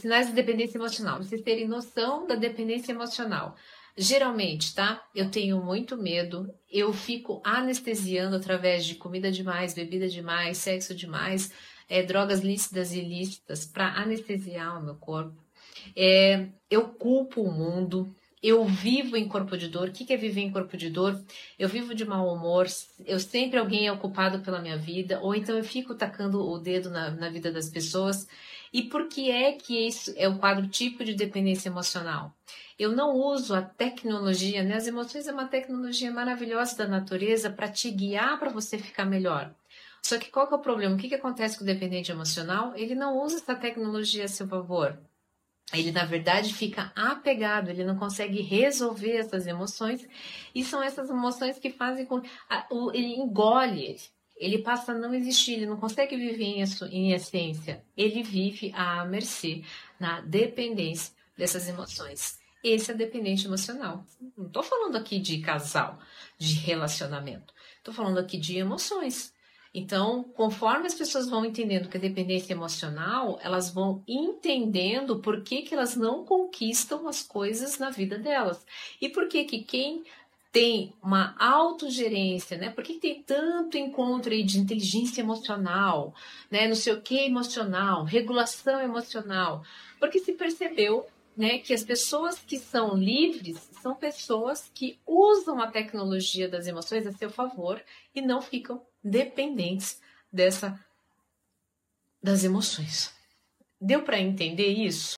Sinais de dependência emocional. Vocês terem noção da dependência emocional. Geralmente, tá? Eu tenho muito medo, eu fico anestesiando através de comida demais, bebida demais, sexo demais, é, drogas lícitas e ilícitas para anestesiar o meu corpo. É, eu culpo o mundo, eu vivo em corpo de dor. O que é viver em corpo de dor? Eu vivo de mau humor, eu sempre alguém é ocupado pela minha vida, ou então eu fico tacando o dedo na, na vida das pessoas. E por que é que isso é o quadro tipo de dependência emocional? Eu não uso a tecnologia, né? As emoções é uma tecnologia maravilhosa da natureza para te guiar para você ficar melhor. Só que qual que é o problema? O que, que acontece com o dependente emocional? Ele não usa essa tecnologia a seu favor ele na verdade fica apegado, ele não consegue resolver essas emoções e são essas emoções que fazem com ele engole ele. Passa a não existir, ele não consegue viver em, em essência. Ele vive à mercê, na dependência dessas emoções. Esse é dependente emocional. Não estou falando aqui de casal, de relacionamento. Estou falando aqui de emoções. Então, conforme as pessoas vão entendendo que a dependência emocional, elas vão entendendo por que, que elas não conquistam as coisas na vida delas. E por que, que quem tem uma autogerência, né? Por que, tem tanto encontro aí de inteligência emocional, né? Não sei o que emocional, regulação emocional. Porque se percebeu né, que as pessoas que são livres são pessoas que usam a tecnologia das emoções a seu favor e não ficam dependentes dessa das emoções. Deu para entender isso?